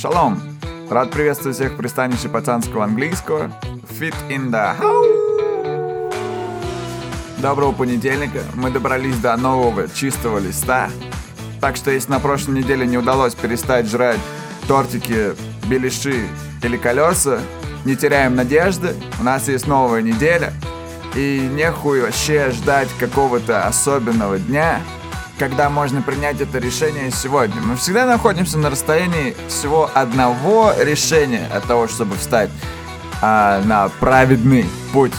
Шалом! Рад приветствовать всех в пристанище пацанского английского. Fit in the house! Доброго понедельника. Мы добрались до нового чистого листа. Так что если на прошлой неделе не удалось перестать жрать тортики, беляши или колеса, не теряем надежды. У нас есть новая неделя. И нехуй вообще ждать какого-то особенного дня – когда можно принять это решение сегодня. Мы всегда находимся на расстоянии всего одного решения от того, чтобы встать а, на праведный путь.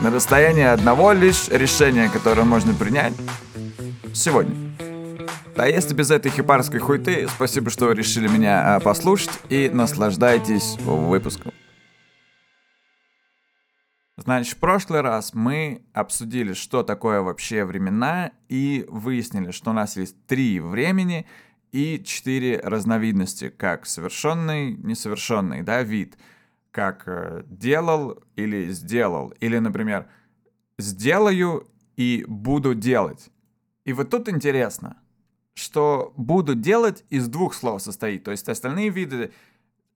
На расстоянии одного лишь решения, которое можно принять сегодня. А если без этой хипарской хуйты, спасибо, что решили меня а, послушать и наслаждайтесь выпуском. Значит, в прошлый раз мы обсудили, что такое вообще времена, и выяснили, что у нас есть три времени и четыре разновидности, как совершенный, несовершенный, да, вид, как э, делал или сделал, или, например, сделаю и буду делать. И вот тут интересно, что буду делать из двух слов состоит, то есть остальные виды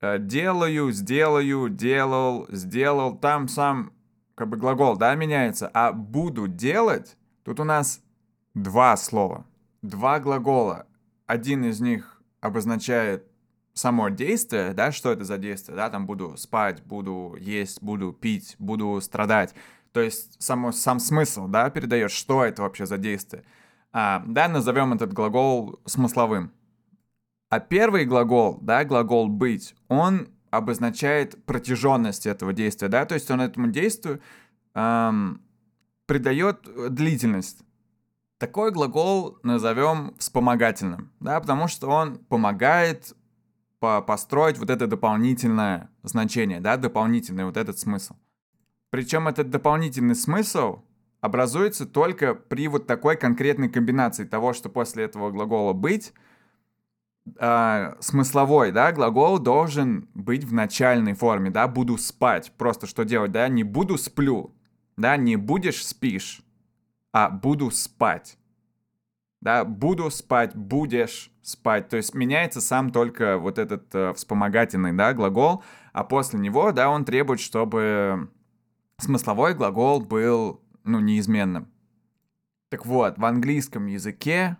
э, делаю, сделаю, делал, сделал, там сам как бы глагол, да, меняется, а буду делать, тут у нас два слова, два глагола. Один из них обозначает само действие, да, что это за действие, да, там буду спать, буду есть, буду пить, буду страдать. То есть само, сам смысл, да, передает, что это вообще за действие. А, да, назовем этот глагол смысловым. А первый глагол, да, глагол быть, он обозначает протяженность этого действия, да, то есть он этому действию эм, придает длительность. Такой глагол назовем вспомогательным, да, потому что он помогает по построить вот это дополнительное значение, да, дополнительный вот этот смысл. Причем этот дополнительный смысл образуется только при вот такой конкретной комбинации того, что после этого глагола быть э, смысловой, да, глагол должен быть в начальной форме, да, буду спать. Просто что делать, да, не буду сплю, да, не будешь спишь, а буду спать. Да, буду спать, будешь спать. То есть меняется сам только вот этот э, вспомогательный, да, глагол, а после него, да, он требует, чтобы смысловой глагол был, ну, неизменным. Так вот, в английском языке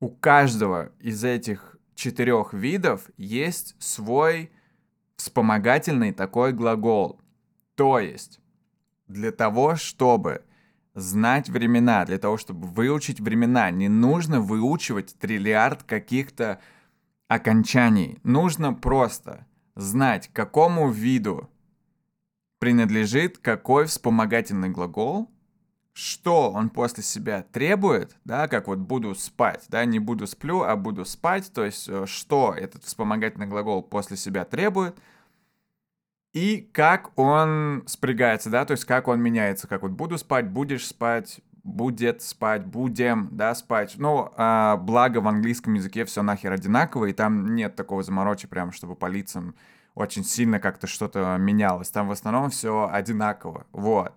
у каждого из этих четырех видов есть свой вспомогательный такой глагол. То есть, для того, чтобы знать времена, для того, чтобы выучить времена, не нужно выучивать триллиард каких-то окончаний. Нужно просто знать, какому виду принадлежит какой вспомогательный глагол, что он после себя требует, да, как вот буду спать, да, не буду сплю, а буду спать, то есть э, что этот вспомогательный глагол после себя требует, и как он спрягается, да, то есть как он меняется, как вот буду спать, будешь спать, будет спать, будем, да, спать. Ну, а, благо в английском языке все нахер одинаково, и там нет такого заморочи прям, чтобы по лицам очень сильно как-то что-то менялось. Там в основном все одинаково, вот.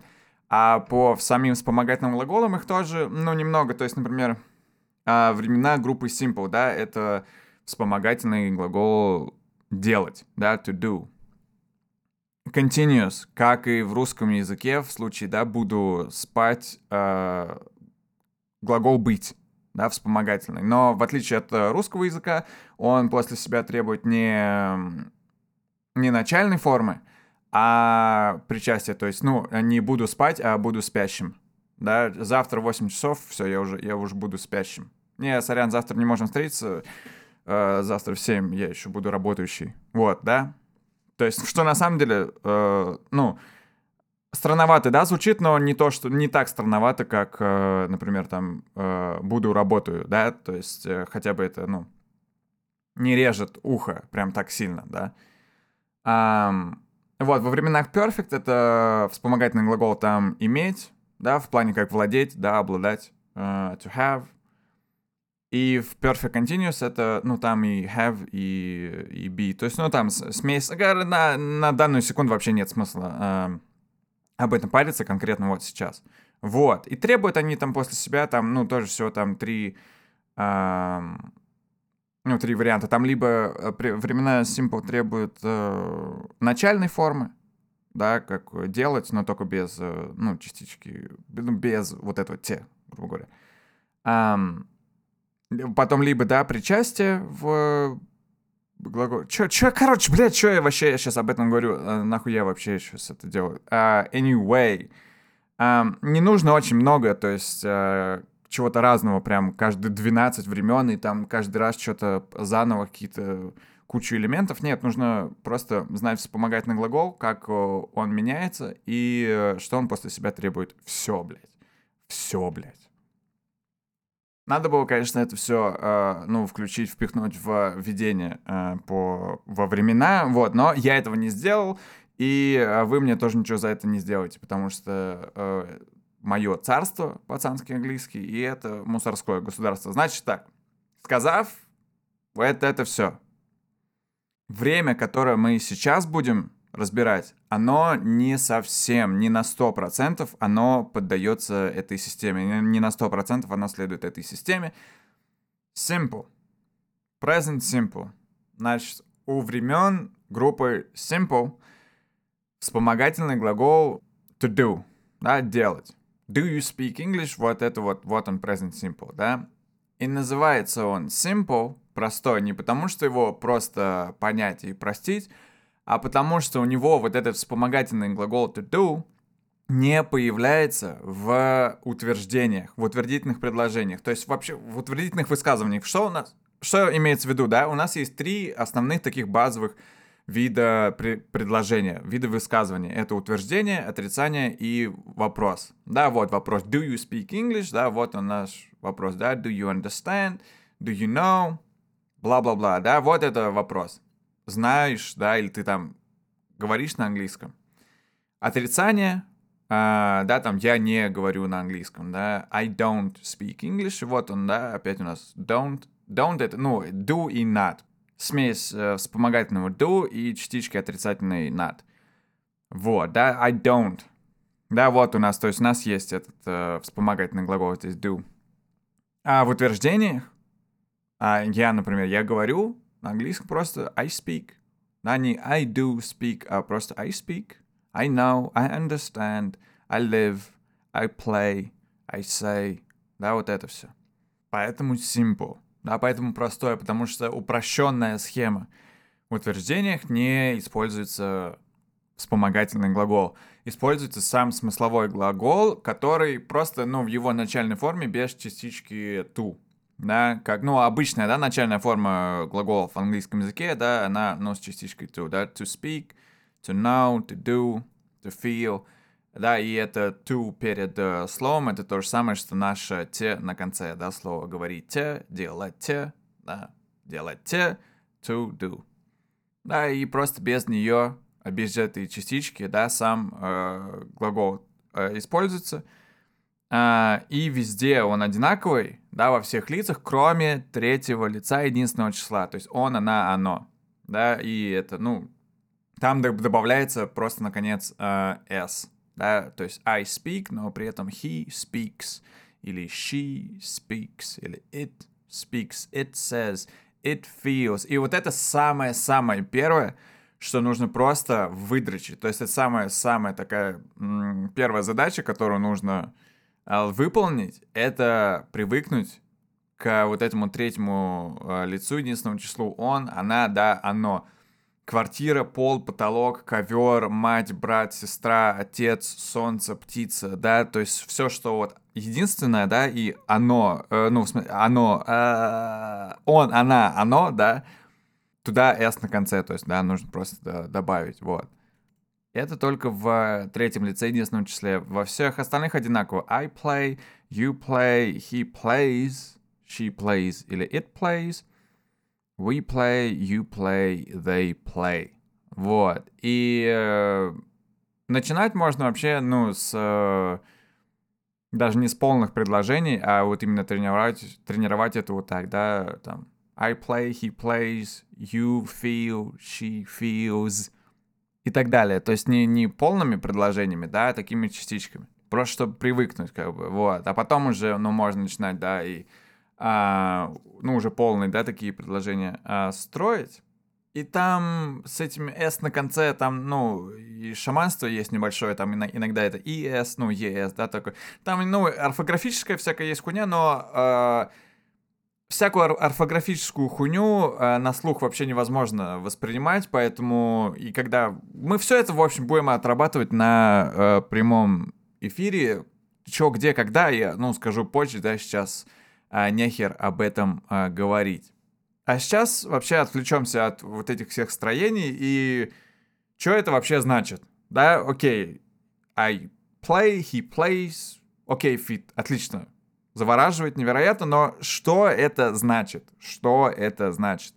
А по самим вспомогательным глаголам их тоже, ну, немного. То есть, например, а, времена группы simple, да, это вспомогательный глагол делать, да, to do. Continuous, как и в русском языке, в случае, да, буду спать, э, глагол быть, да, вспомогательный. Но в отличие от русского языка, он после себя требует не, не начальной формы, а причастие, то есть, ну, не буду спать, а буду спящим. Да, завтра 8 часов, все, я уже, я уже буду спящим. Не, сорян, завтра не можем встретиться, э, завтра в 7 я еще буду работающий. Вот, да? То есть, что на самом деле, э, ну, странновато, да, звучит, но не то, что не так странновато, как, э, например, там, э, буду работаю, да, то есть, э, хотя бы это, ну, не режет ухо прям так сильно, да. Um, вот, во временах perfect это вспомогательный глагол там иметь, да, в плане как владеть, да, обладать, uh, to have. И в perfect continuous это, ну, там и have, и, и be. То есть, ну, там смесь... На, на данную секунду вообще нет смысла uh, об этом париться конкретно вот сейчас. Вот. И требуют они там после себя, там, ну, тоже всего там три... Uh, ну, три варианта. Там либо э, времена simple требуют э, начальной формы, да, как делать, но только без, э, ну, частички, ну, без вот этого те, грубо говоря. Um, потом либо, да, причастие в глагол... Чё, чё, короче, блядь, чё я вообще сейчас об этом говорю? А, нахуй я вообще сейчас это делаю? Uh, anyway, um, не нужно очень много, то есть uh, чего-то разного, прям каждые 12 времен, и там каждый раз что-то заново какие-то кучу элементов. Нет, нужно просто знать вспомогательный глагол, как он меняется и э, что он после себя требует. Все, блядь. Все, блядь. Надо было, конечно, это все, э, ну, включить, впихнуть в введение э, по, во времена, вот, но я этого не сделал, и э, вы мне тоже ничего за это не сделаете, потому что э, мое царство, пацанский английский, и это мусорское государство. Значит так, сказав это, это все. Время, которое мы сейчас будем разбирать, оно не совсем, не на 100% оно поддается этой системе. Не на 100% оно следует этой системе. Simple. Present simple. Значит, у времен группы simple вспомогательный глагол to do, да, делать. Do you speak English? Вот это вот, вот он present simple, да? И называется он simple, простой, не потому что его просто понять и простить, а потому что у него вот этот вспомогательный глагол to do не появляется в утверждениях, в утвердительных предложениях. То есть вообще в утвердительных высказываниях. Что у нас? Что имеется в виду, да? У нас есть три основных таких базовых вида предложения, вида высказывания. Это утверждение, отрицание и вопрос. Да, вот вопрос. Do you speak English? Да, вот он наш вопрос. Да, do you understand? Do you know? Бла-бла-бла. Да, вот это вопрос. Знаешь, да, или ты там говоришь на английском. Отрицание, Uh, да, там я не говорю на английском, да, I don't speak English, вот он, да, опять у нас don't, don't это, ну, do и not, смесь э, вспомогательного do и частички отрицательной not. Вот, да, I don't. Да, вот у нас, то есть у нас есть этот э, вспомогательный глагол здесь do. А в утверждениях, а я, например, я говорю на английском просто I speak. Да, не I do speak, а просто I speak. I know, I understand, I live, I play, I say. Да, вот это все. Поэтому simple. Да, поэтому простое, потому что упрощенная схема. В утверждениях не используется вспомогательный глагол. Используется сам смысловой глагол, который просто, ну, в его начальной форме без частички to. Да, как, ну, обычная, да, начальная форма глаголов в английском языке, да, она, ну, с частичкой to, да, to speak, to know, to do, to feel — да, и это to перед э, словом, это то же самое, что наше те на конце, да, слово говорите, делайте, да, делайте, to do. Да, и просто без нее, без этой частички, да, сам э, глагол э, используется. Э, и везде он одинаковый, да, во всех лицах, кроме третьего лица единственного числа. То есть он, она, оно. Да, и это, ну, там добавляется просто, наконец, э, s да, то есть I speak, но при этом he speaks, или she speaks, или it speaks, it says, it feels. И вот это самое-самое первое, что нужно просто выдрочить. То есть это самая-самая такая первая задача, которую нужно э, выполнить, это привыкнуть к вот этому третьему э, лицу, единственному числу он, она, да, оно квартира, пол, потолок, ковер, мать, брат, сестра, отец, солнце, птица, да, то есть все, что вот единственное, да, и оно, э, ну, оно, э, он, она, оно, да, туда s на конце, то есть, да, нужно просто добавить, вот. Это только в третьем лице единственном числе. Во всех остальных одинаково. I play, you play, he plays, she plays или it plays. We play, you play, they play. Вот. И э, начинать можно вообще, ну, с... Э, даже не с полных предложений, а вот именно тренировать, тренировать это вот так, да, там. I play, he plays, you feel, she feels и так далее. То есть не, не полными предложениями, да, а такими частичками. Просто чтобы привыкнуть, как бы, вот. А потом уже, ну, можно начинать, да, и а, ну, уже полные, да, такие предложения а, строить. И там с этим S на конце, там, ну, и шаманство есть небольшое, там иногда это ES, ну, ES, да, такой. Там, ну, орфографическая всякая есть хуйня, но э, всякую орфографическую хуйню э, на слух вообще невозможно воспринимать, поэтому и когда... Мы все это, в общем, будем отрабатывать на э, прямом эфире. Чё, где, когда, я, ну, скажу позже, да, сейчас э, нехер об этом э, говорить. А сейчас вообще отвлечемся от вот этих всех строений и что это вообще значит? Да, окей, I play, he plays, окей, fit, отлично. Завораживает невероятно, но что это значит? Что это значит?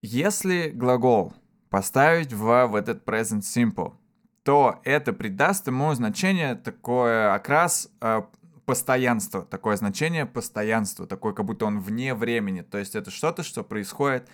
Если глагол поставить в, в этот present simple, то это придаст ему значение такое окрас э, постоянство, такое значение постоянства, такое, как будто он вне времени. То есть это что-то, что происходит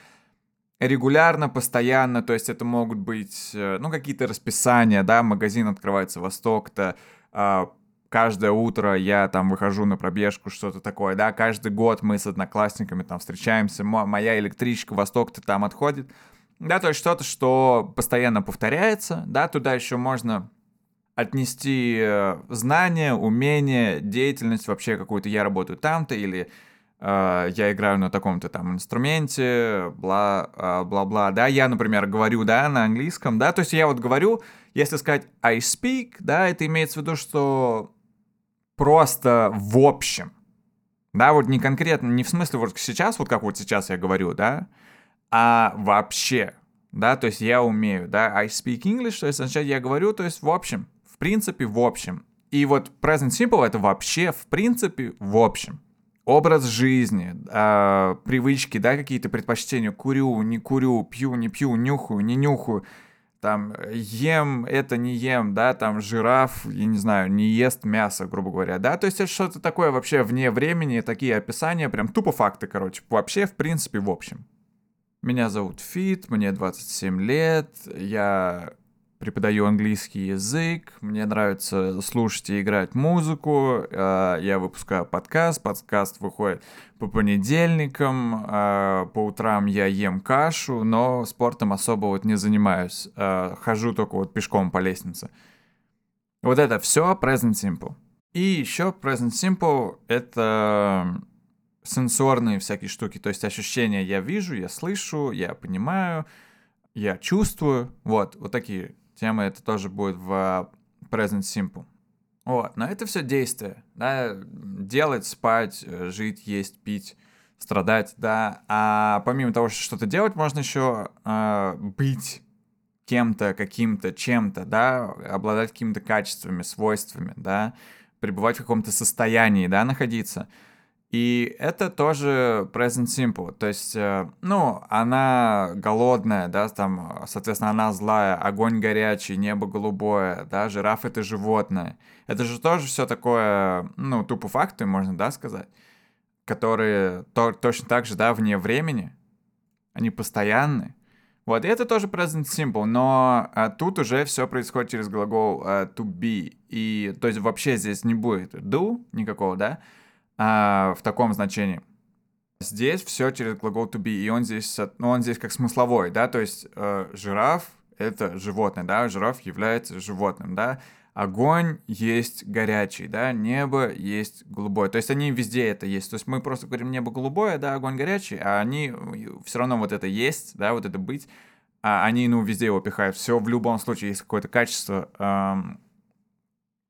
регулярно, постоянно, то есть это могут быть, э, ну, какие-то расписания, да, магазин открывается восток-то, э, каждое утро я там выхожу на пробежку, что-то такое, да, каждый год мы с одноклассниками там встречаемся, моя электричка восток-то там отходит, да, то есть что-то, что постоянно повторяется, да, туда еще можно отнести э, знания, умения, деятельность вообще какую-то. Я работаю там-то или э, я играю на таком-то там инструменте, бла, э, бла-бла. Да, я, например, говорю, да, на английском, да, то есть я вот говорю, если сказать I speak, да, это имеется в виду, что просто в общем. Да, вот не конкретно, не в смысле вот сейчас, вот как вот сейчас я говорю, да, а вообще, да, то есть я умею, да, I speak English, то есть означает я говорю, то есть в общем, принципе, в общем. И вот present simple это вообще, в принципе, в общем. Образ жизни, э, привычки, да, какие-то предпочтения. Курю, не курю, пью, не пью, нюхаю, не нюхаю. Там, ем, это не ем, да, там, жираф, я не знаю, не ест мясо, грубо говоря, да. То есть это что-то такое вообще вне времени, такие описания, прям тупо факты, короче. Вообще, в принципе, в общем. Меня зовут Фит, мне 27 лет, я преподаю английский язык, мне нравится слушать и играть музыку, а, я выпускаю подкаст, подкаст выходит по понедельникам, а, по утрам я ем кашу, но спортом особо вот не занимаюсь, а, хожу только вот пешком по лестнице. Вот это все present simple. И еще present simple — это сенсорные всякие штуки, то есть ощущения я вижу, я слышу, я понимаю, я чувствую, вот, вот такие темы, это тоже будет в Present Simple. Вот, но это все действие, да, делать, спать, э, жить, есть, пить, страдать, да. А помимо того, что что-то делать, можно еще э, быть кем-то, каким-то, чем-то, да, обладать какими-то качествами, свойствами, да, пребывать в каком-то состоянии, да, находиться. И это тоже present simple, то есть, э, ну, она голодная, да, там, соответственно, она злая, огонь горячий, небо голубое, да, жираф — это животное. Это же тоже все такое, ну, тупо факты, можно, да, сказать, которые то, точно так же, да, вне времени, они постоянны. Вот, и это тоже present simple, но а, тут уже все происходит через глагол а, to be, и, то есть, вообще здесь не будет do никакого, да, а, в таком значении. Здесь все через глагол to be, и он здесь, ну, он здесь как смысловой, да, то есть э, жираф — это животное, да, жираф является животным, да, огонь есть горячий, да, небо есть голубое. То есть они везде это есть. То есть мы просто говорим небо голубое, да, огонь горячий, а они все равно вот это есть, да, вот это быть, а они, ну, везде его пихают. Все в любом случае есть какое-то качество, эм,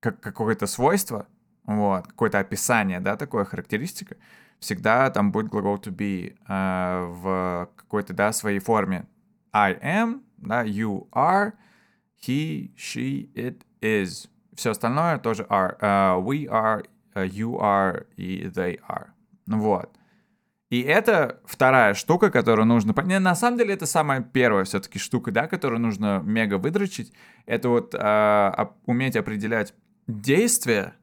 как какое-то свойство, вот, какое-то описание, да, такое характеристика, всегда там будет глагол to be э, в какой-то, да, своей форме. I am, да, you are, he, she, it is. Все остальное тоже are. Uh, we are, uh, you are и they are. Вот. И это вторая штука, которую нужно понять. На самом деле это самая первая все-таки штука, да, которую нужно мега выдрочить. Это вот uh, уметь определять действие,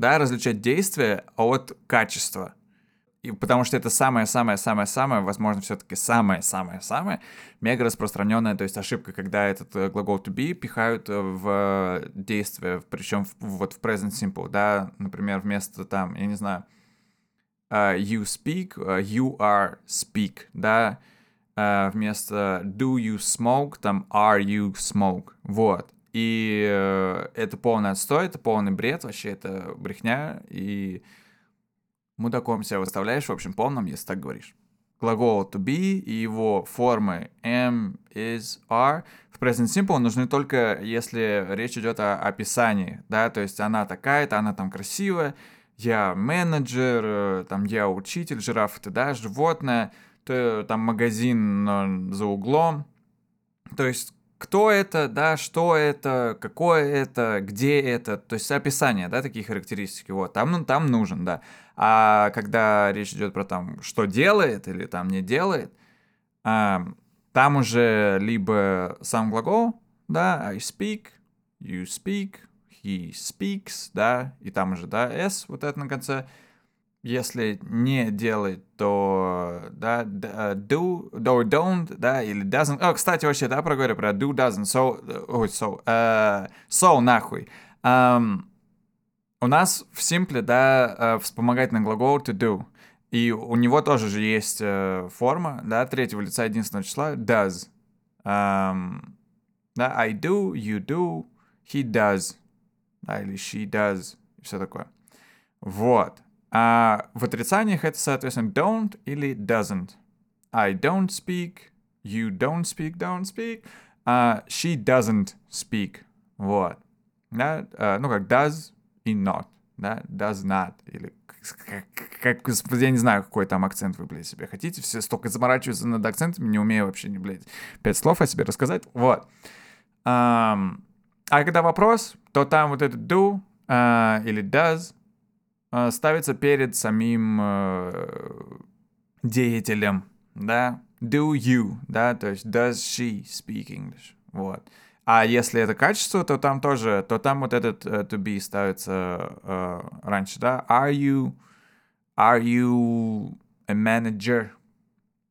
да, различать действие от качества. И потому что это самое-самое-самое-самое, возможно, все-таки самое-самое-самое мега распространенная, то есть ошибка, когда этот э, глагол to be пихают э, в действие, причем в, вот в present simple, да, например, вместо там, я не знаю, uh, you speak, uh, you are speak, да, uh, вместо do you smoke, там are you smoke, вот. И uh, это полный отстой, это полный бред, вообще это брехня, и мудаком себя выставляешь, в общем, полном, если так говоришь. Глагол to be и его формы am, is, are в present simple нужны только, если речь идет о описании, да, то есть она такая-то, она там красивая, я менеджер, э, там я учитель, жираф это, да, животное, то, там магазин за углом. То есть кто это, да, что это, какое это, где это, то есть описание, да, такие характеристики, вот, там, ну, там нужен, да. А когда речь идет про там, что делает или там не делает, а, там уже либо сам глагол, да, I speak, you speak, he speaks, да, и там уже, да, s, вот это на конце. Если не делает, то, да, э, do, do, don't, да, или doesn't. О, кстати, вообще, да, проговорю про do, doesn't, so, ой, so, uh, so, нахуй. Um, у нас в симпле, да, э, вспомогательный глагол to do. И у него тоже же есть э, форма, да, третьего лица единственного числа, does. Um, да, I do, you do, he does да, или she does, и все такое. Вот. А в отрицаниях это, соответственно, don't или doesn't. I don't speak, you don't speak, don't speak, uh, she doesn't speak. Вот. Да? Uh, ну, как does и not. Да? Does not. Или как, как, я не знаю, какой там акцент вы, блядь, себе хотите. Все столько заморачиваются над акцентами, не умею вообще, не, блядь, пять слов о себе рассказать. Вот. Um, а когда вопрос, то там вот этот do uh, или does ставится перед самим uh, деятелем, да, do you, да, то есть does she speak English, вот. А если это качество, то там тоже, то там вот этот uh, to be ставится uh, раньше, да, are you, are you a manager,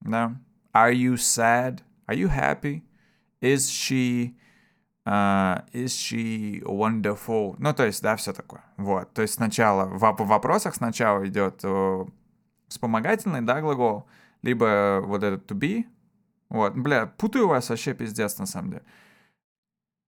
да, are you sad, are you happy, is she Uh, is she wonderful? Ну, то есть, да, все такое. Вот. То есть сначала в, вопросах сначала идет uh, вспомогательный, да, глагол, либо вот этот to be. Вот. Бля, путаю вас вообще пиздец, на самом деле.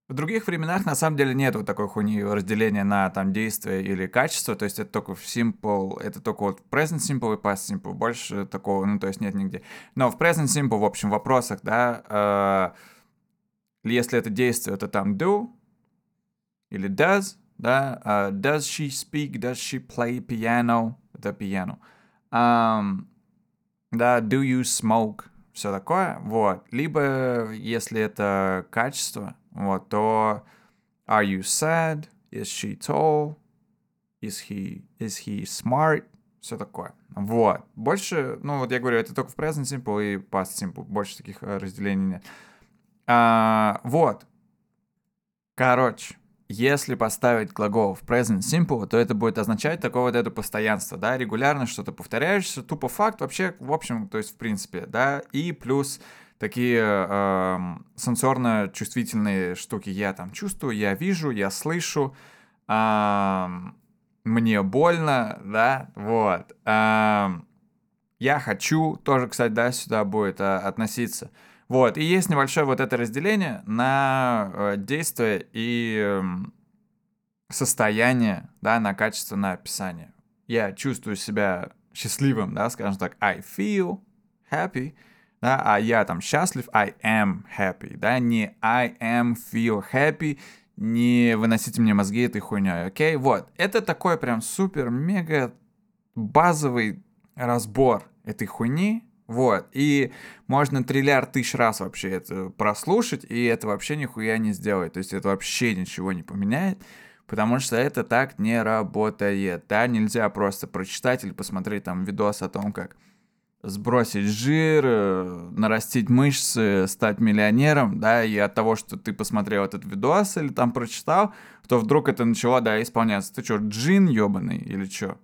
В других временах на самом деле нет вот такой хуйни разделения на там действие или качество, то есть это только в simple, это только вот present simple и past simple, больше такого, ну то есть нет нигде. Но в present simple, в общем, в вопросах, да, uh, если это действие, это там do или does, да, uh, does she speak, does she play piano, это piano, um, да, do you smoke, все такое, вот, либо если это качество, вот, то are you sad, is she tall, is he, is he smart, все такое. Вот. Больше, ну вот я говорю, это только в present simple и past simple. Больше таких э, разделений нет. А, вот. Короче, если поставить глагол в present simple, то это будет означать такое вот это постоянство, да, регулярно что-то повторяешься, тупо факт вообще, в общем, то есть в принципе, да, и плюс такие э, сенсорно-чувствительные штуки я там чувствую, я вижу, я слышу, э, мне больно, да, вот. Э, я хочу, тоже, кстати, да, сюда будет э, относиться. Вот, и есть небольшое вот это разделение на э, действие и э, состояние, да, на качество, на описание. Я чувствую себя счастливым, да, скажем так, I feel happy, да, а я там счастлив, I am happy, да, не I am feel happy, не выносите мне мозги этой хуйней, окей? Вот, это такой прям супер-мега базовый разбор этой хуйни, вот, и можно триллиард тысяч раз вообще это прослушать, и это вообще нихуя не сделает. То есть это вообще ничего не поменяет, потому что это так не работает. Да, нельзя просто прочитать или посмотреть там видос о том, как сбросить жир, э, нарастить мышцы, стать миллионером, да, и от того, что ты посмотрел этот видос или там прочитал, то вдруг это начало, да, исполняться. Ты что, джин ебаный или что?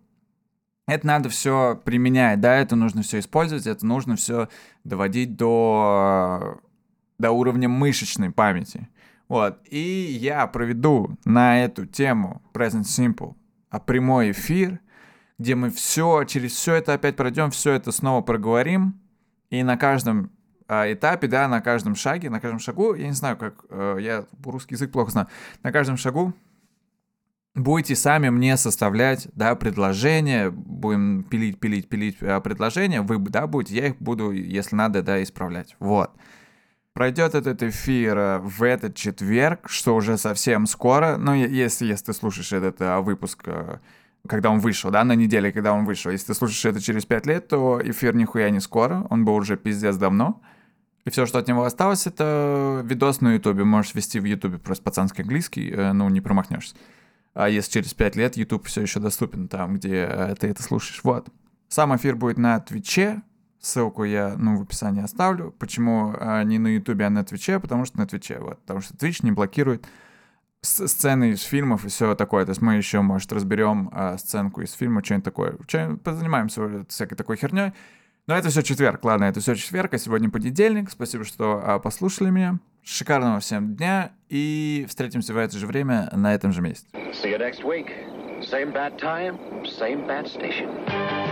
Это надо все применять, да, это нужно все использовать, это нужно все доводить до, до уровня мышечной памяти. Вот, и я проведу на эту тему Present Simple а прямой эфир, где мы все, через все это опять пройдем, все это снова проговорим, и на каждом а, этапе, да, на каждом шаге, на каждом шагу, я не знаю, как, э, я русский язык плохо знаю, на каждом шагу будете сами мне составлять, да, предложения, будем пилить, пилить, пилить э, предложения, вы, да, будете, я их буду, если надо, да, исправлять. Вот. Пройдет этот эфир э, в этот четверг, что уже совсем скоро, ну, если, если ты слушаешь этот а, выпуск когда он вышел, да, на неделе, когда он вышел. Если ты слушаешь это через пять лет, то эфир нихуя не скоро, он был уже пиздец давно. И все, что от него осталось, это видос на Ютубе. Можешь вести в Ютубе просто пацанский английский, э, ну, не промахнешься. А если через пять лет YouTube все еще доступен там, где э, ты это слушаешь. Вот. Сам эфир будет на Твиче. Ссылку я, ну, в описании оставлю. Почему а, не на Ютубе, а на Твиче? Потому что на Твиче, вот. Потому что Твич не блокирует сцены из фильмов и все такое. То есть мы еще, может, разберем э, сценку из фильма, что-нибудь такое. Что позанимаемся всякой такой херней. Но это все четверг, ладно, это все четверг, а сегодня понедельник. Спасибо, что э, послушали меня. Шикарного всем дня и встретимся в это же время на этом же месте. See you next week. Same bad time, same bad station.